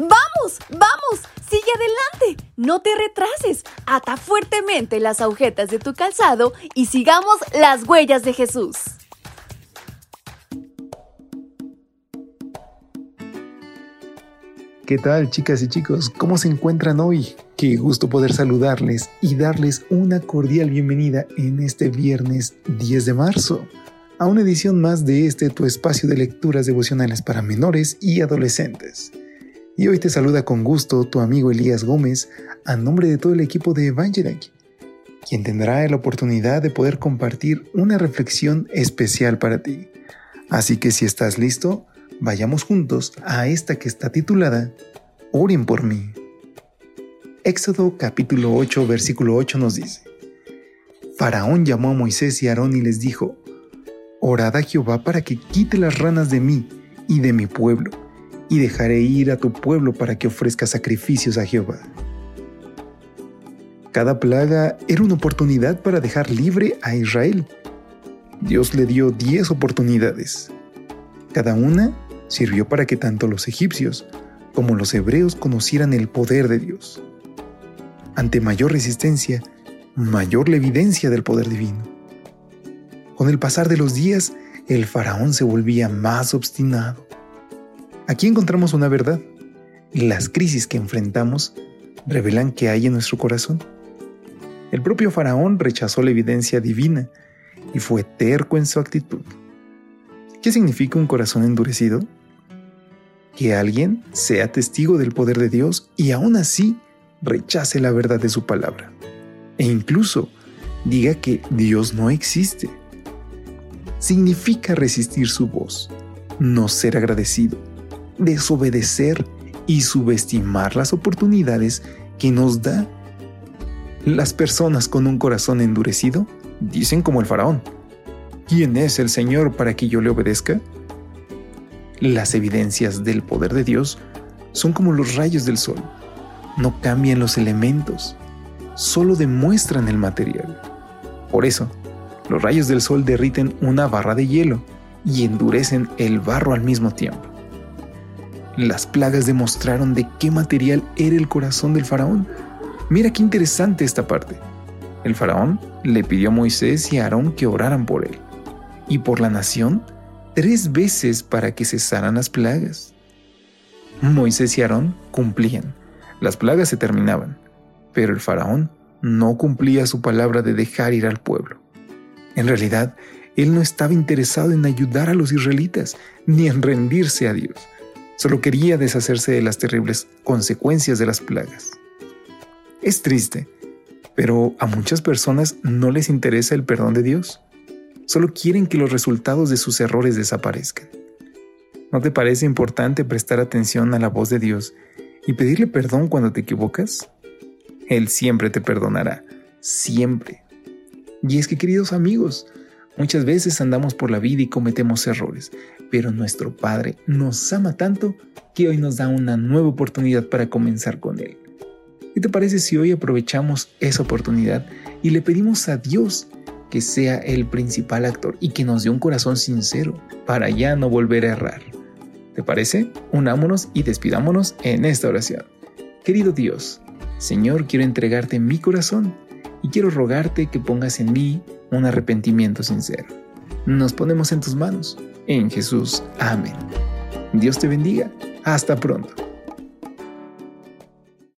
¡Vamos! ¡Vamos! ¡Sigue adelante! No te retrases. Ata fuertemente las agujetas de tu calzado y sigamos las huellas de Jesús. ¿Qué tal chicas y chicos? ¿Cómo se encuentran hoy? Qué gusto poder saludarles y darles una cordial bienvenida en este viernes 10 de marzo a una edición más de este tu espacio de lecturas devocionales para menores y adolescentes. Y hoy te saluda con gusto tu amigo Elías Gómez a nombre de todo el equipo de Evangelic, quien tendrá la oportunidad de poder compartir una reflexión especial para ti. Así que si estás listo, vayamos juntos a esta que está titulada Oren por mí. Éxodo capítulo 8 versículo 8 nos dice, Faraón llamó a Moisés y Aarón y les dijo, Orad a Jehová para que quite las ranas de mí y de mi pueblo, y dejaré ir a tu pueblo para que ofrezca sacrificios a Jehová. Cada plaga era una oportunidad para dejar libre a Israel. Dios le dio diez oportunidades. Cada una sirvió para que tanto los egipcios como los hebreos conocieran el poder de Dios. Ante mayor resistencia, mayor la evidencia del poder divino. Con el pasar de los días, el faraón se volvía más obstinado. Aquí encontramos una verdad. Las crisis que enfrentamos revelan que hay en nuestro corazón. El propio faraón rechazó la evidencia divina y fue terco en su actitud. ¿Qué significa un corazón endurecido? que alguien sea testigo del poder de Dios y aún así rechace la verdad de su palabra. E incluso diga que Dios no existe. Significa resistir su voz, no ser agradecido, desobedecer y subestimar las oportunidades que nos da. Las personas con un corazón endurecido dicen como el faraón, ¿quién es el Señor para que yo le obedezca? Las evidencias del poder de Dios son como los rayos del sol. No cambian los elementos, solo demuestran el material. Por eso, los rayos del sol derriten una barra de hielo y endurecen el barro al mismo tiempo. Las plagas demostraron de qué material era el corazón del faraón. Mira qué interesante esta parte. El faraón le pidió a Moisés y a Aarón que oraran por él y por la nación tres veces para que cesaran las plagas. Moisés y Aarón cumplían. Las plagas se terminaban, pero el faraón no cumplía su palabra de dejar ir al pueblo. En realidad, él no estaba interesado en ayudar a los israelitas ni en rendirse a Dios. Solo quería deshacerse de las terribles consecuencias de las plagas. Es triste, pero a muchas personas no les interesa el perdón de Dios solo quieren que los resultados de sus errores desaparezcan. ¿No te parece importante prestar atención a la voz de Dios y pedirle perdón cuando te equivocas? Él siempre te perdonará, siempre. Y es que, queridos amigos, muchas veces andamos por la vida y cometemos errores, pero nuestro Padre nos ama tanto que hoy nos da una nueva oportunidad para comenzar con Él. ¿Qué te parece si hoy aprovechamos esa oportunidad y le pedimos a Dios que sea el principal actor y que nos dé un corazón sincero para ya no volver a errar. ¿Te parece? Unámonos y despidámonos en esta oración. Querido Dios, Señor, quiero entregarte mi corazón y quiero rogarte que pongas en mí un arrepentimiento sincero. Nos ponemos en tus manos. En Jesús. Amén. Dios te bendiga. Hasta pronto.